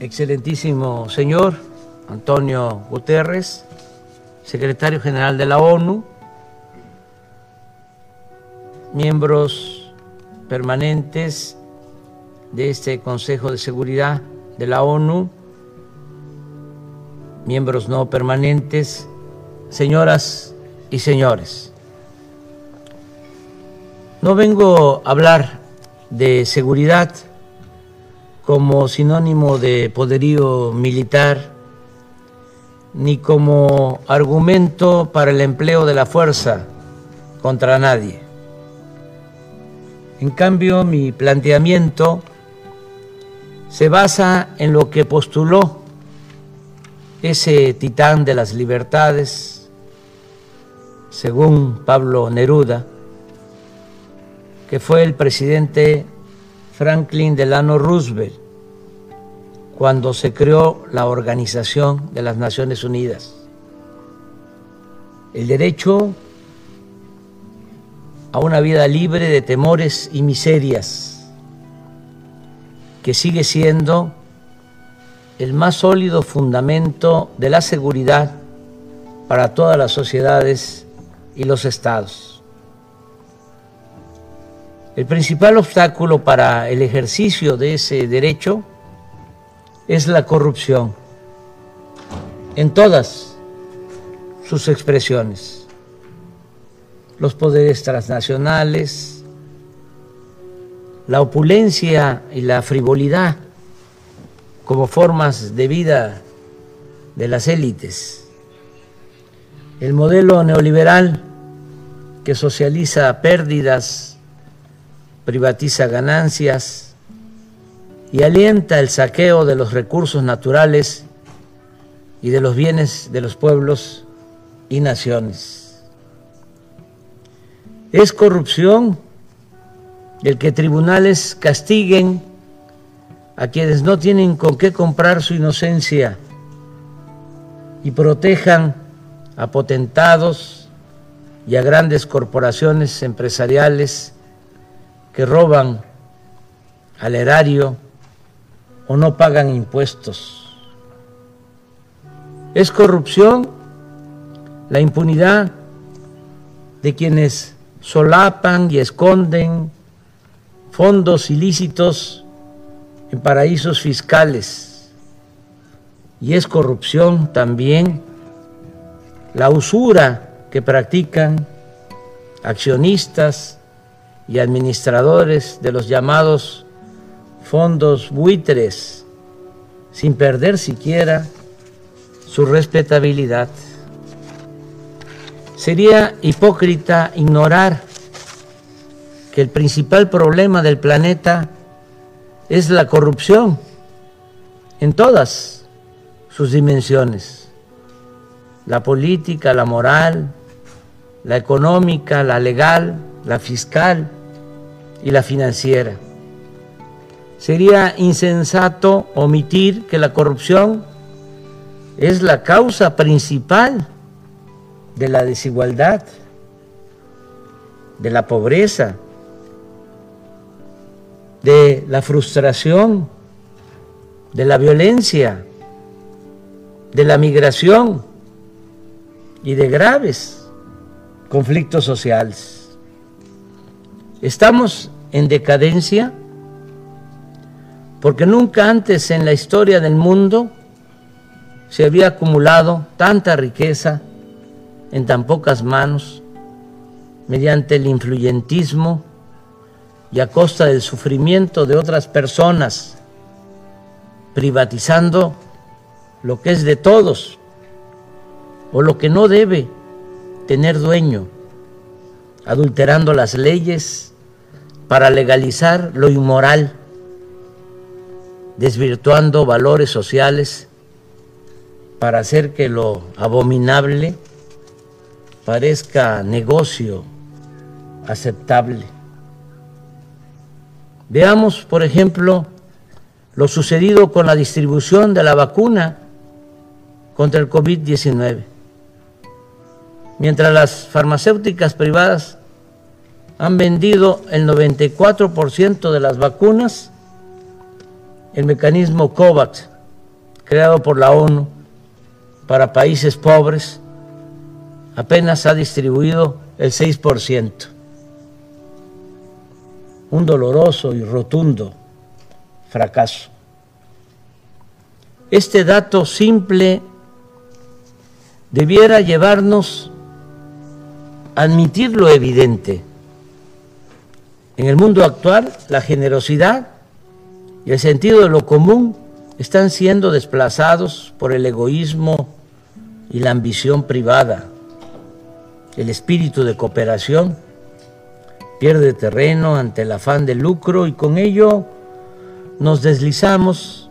excelentísimo señor Antonio Guterres, secretario general de la ONU, miembros permanentes de este Consejo de Seguridad de la ONU, miembros no permanentes, señoras y señores. No vengo a hablar de seguridad como sinónimo de poderío militar, ni como argumento para el empleo de la fuerza contra nadie. En cambio, mi planteamiento se basa en lo que postuló ese titán de las libertades, según Pablo Neruda, que fue el presidente Franklin Delano Roosevelt cuando se creó la Organización de las Naciones Unidas. El derecho a una vida libre de temores y miserias, que sigue siendo el más sólido fundamento de la seguridad para todas las sociedades y los estados. El principal obstáculo para el ejercicio de ese derecho es la corrupción en todas sus expresiones. Los poderes transnacionales, la opulencia y la frivolidad como formas de vida de las élites, el modelo neoliberal que socializa pérdidas privatiza ganancias y alienta el saqueo de los recursos naturales y de los bienes de los pueblos y naciones. Es corrupción el que tribunales castiguen a quienes no tienen con qué comprar su inocencia y protejan a potentados y a grandes corporaciones empresariales que roban al erario o no pagan impuestos. Es corrupción la impunidad de quienes solapan y esconden fondos ilícitos en paraísos fiscales. Y es corrupción también la usura que practican accionistas, y administradores de los llamados fondos buitres, sin perder siquiera su respetabilidad. Sería hipócrita ignorar que el principal problema del planeta es la corrupción en todas sus dimensiones, la política, la moral, la económica, la legal, la fiscal, y la financiera. Sería insensato omitir que la corrupción es la causa principal de la desigualdad, de la pobreza, de la frustración, de la violencia, de la migración y de graves conflictos sociales. Estamos en decadencia, porque nunca antes en la historia del mundo se había acumulado tanta riqueza en tan pocas manos mediante el influyentismo y a costa del sufrimiento de otras personas, privatizando lo que es de todos o lo que no debe tener dueño, adulterando las leyes para legalizar lo inmoral, desvirtuando valores sociales para hacer que lo abominable parezca negocio aceptable. Veamos, por ejemplo, lo sucedido con la distribución de la vacuna contra el COVID-19. Mientras las farmacéuticas privadas han vendido el 94% de las vacunas, el mecanismo COVAX creado por la ONU para países pobres, apenas ha distribuido el 6%. Un doloroso y rotundo fracaso. Este dato simple debiera llevarnos admitir lo evidente. En el mundo actual, la generosidad y el sentido de lo común están siendo desplazados por el egoísmo y la ambición privada. El espíritu de cooperación pierde terreno ante el afán de lucro y con ello nos deslizamos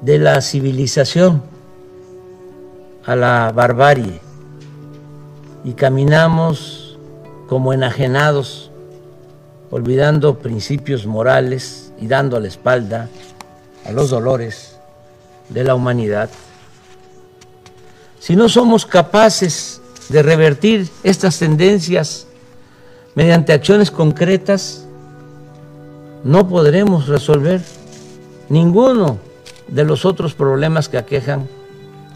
de la civilización a la barbarie y caminamos como enajenados, olvidando principios morales y dando la espalda a los dolores de la humanidad. Si no somos capaces de revertir estas tendencias mediante acciones concretas, no podremos resolver ninguno de los otros problemas que aquejan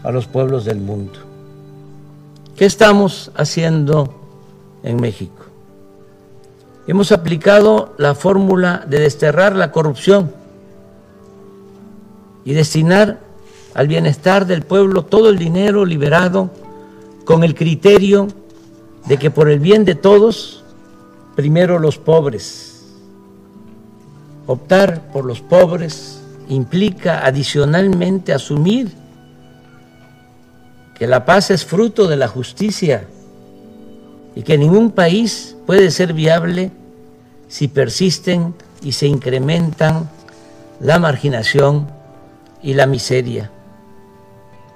a los pueblos del mundo. ¿Qué estamos haciendo en México? Hemos aplicado la fórmula de desterrar la corrupción y destinar al bienestar del pueblo todo el dinero liberado con el criterio de que por el bien de todos, primero los pobres. Optar por los pobres implica adicionalmente asumir que la paz es fruto de la justicia y que ningún país puede ser viable si persisten y se incrementan la marginación y la miseria.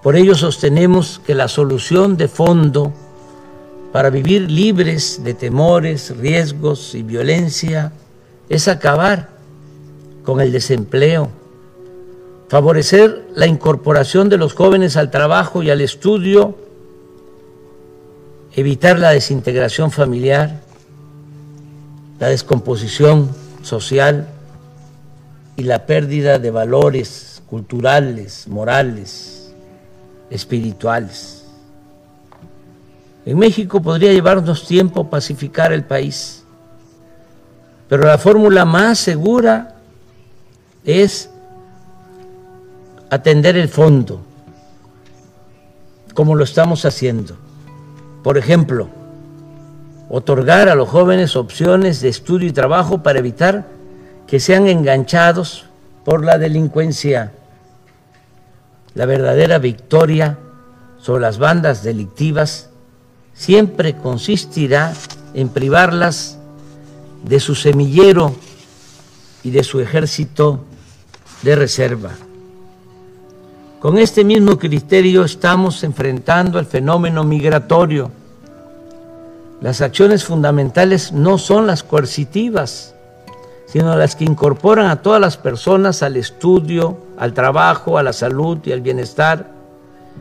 Por ello sostenemos que la solución de fondo para vivir libres de temores, riesgos y violencia es acabar con el desempleo, favorecer la incorporación de los jóvenes al trabajo y al estudio, evitar la desintegración familiar, la descomposición social y la pérdida de valores culturales, morales, espirituales. En México podría llevarnos tiempo pacificar el país, pero la fórmula más segura es atender el fondo, como lo estamos haciendo. Por ejemplo, otorgar a los jóvenes opciones de estudio y trabajo para evitar que sean enganchados por la delincuencia la verdadera victoria sobre las bandas delictivas siempre consistirá en privarlas de su semillero y de su ejército de reserva. Con este mismo criterio estamos enfrentando el fenómeno migratorio. Las acciones fundamentales no son las coercitivas, sino las que incorporan a todas las personas al estudio, al trabajo, a la salud y al bienestar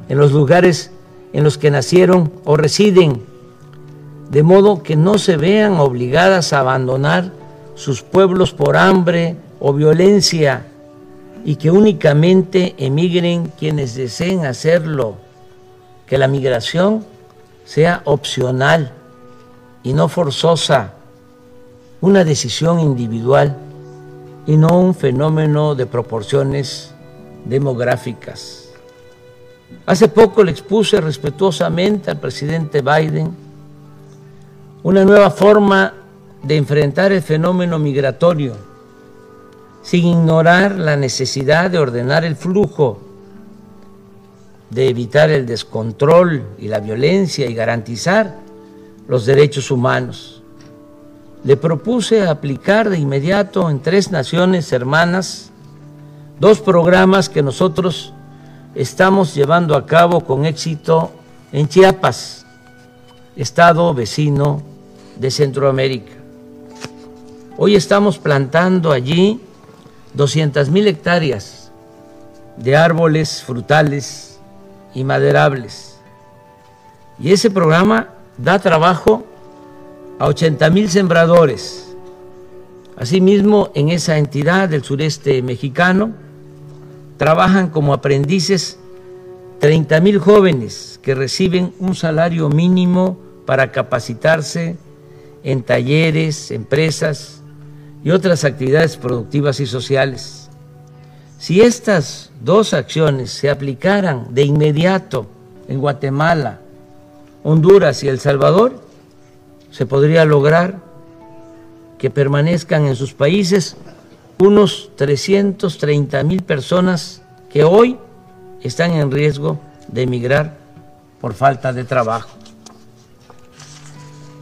en los lugares en los que nacieron o residen, de modo que no se vean obligadas a abandonar sus pueblos por hambre o violencia y que únicamente emigren quienes deseen hacerlo, que la migración sea opcional y no forzosa una decisión individual y no un fenómeno de proporciones demográficas. Hace poco le expuse respetuosamente al presidente Biden una nueva forma de enfrentar el fenómeno migratorio, sin ignorar la necesidad de ordenar el flujo, de evitar el descontrol y la violencia y garantizar los derechos humanos le propuse aplicar de inmediato en tres naciones hermanas dos programas que nosotros estamos llevando a cabo con éxito en Chiapas, estado vecino de Centroamérica. Hoy estamos plantando allí 200 mil hectáreas de árboles frutales y maderables. Y ese programa da trabajo a 80 mil sembradores. Asimismo, en esa entidad del sureste mexicano trabajan como aprendices 30 mil jóvenes que reciben un salario mínimo para capacitarse en talleres, empresas y otras actividades productivas y sociales. Si estas dos acciones se aplicaran de inmediato en Guatemala, Honduras y El Salvador, se podría lograr que permanezcan en sus países unos 330 mil personas que hoy están en riesgo de emigrar por falta de trabajo.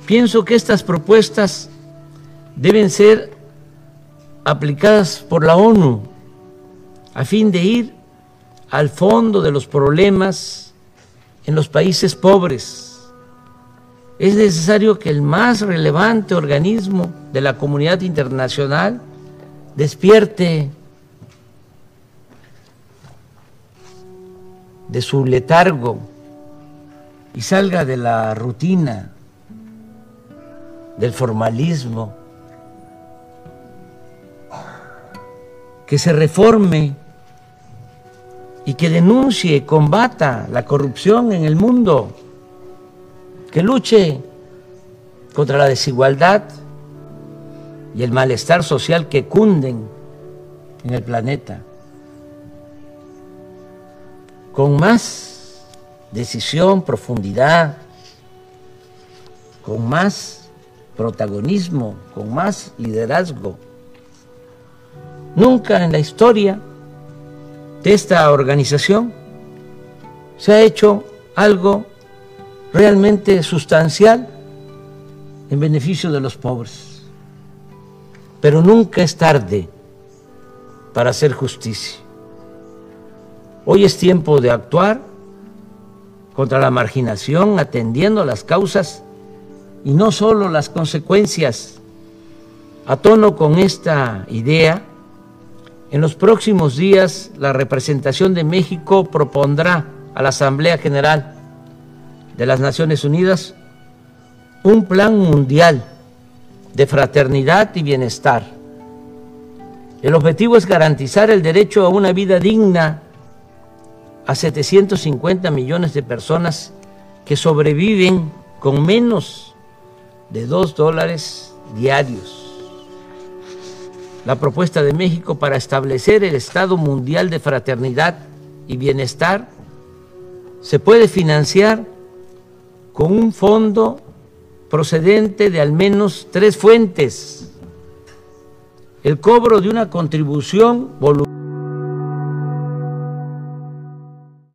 Pienso que estas propuestas deben ser aplicadas por la ONU a fin de ir al fondo de los problemas en los países pobres. Es necesario que el más relevante organismo de la comunidad internacional despierte de su letargo y salga de la rutina, del formalismo, que se reforme y que denuncie, combata la corrupción en el mundo, que luche contra la desigualdad y el malestar social que cunden en el planeta con más decisión, profundidad, con más protagonismo, con más liderazgo. Nunca en la historia de esta organización se ha hecho algo realmente sustancial en beneficio de los pobres. Pero nunca es tarde para hacer justicia. Hoy es tiempo de actuar contra la marginación, atendiendo las causas y no solo las consecuencias. A tono con esta idea, en los próximos días la representación de México propondrá a la Asamblea General de las Naciones Unidas un plan mundial de fraternidad y bienestar. El objetivo es garantizar el derecho a una vida digna a 750 millones de personas que sobreviven con menos de 2 dólares diarios. La propuesta de México para establecer el Estado Mundial de Fraternidad y Bienestar se puede financiar con un fondo procedente de al menos tres fuentes. El cobro de una contribución voluntaria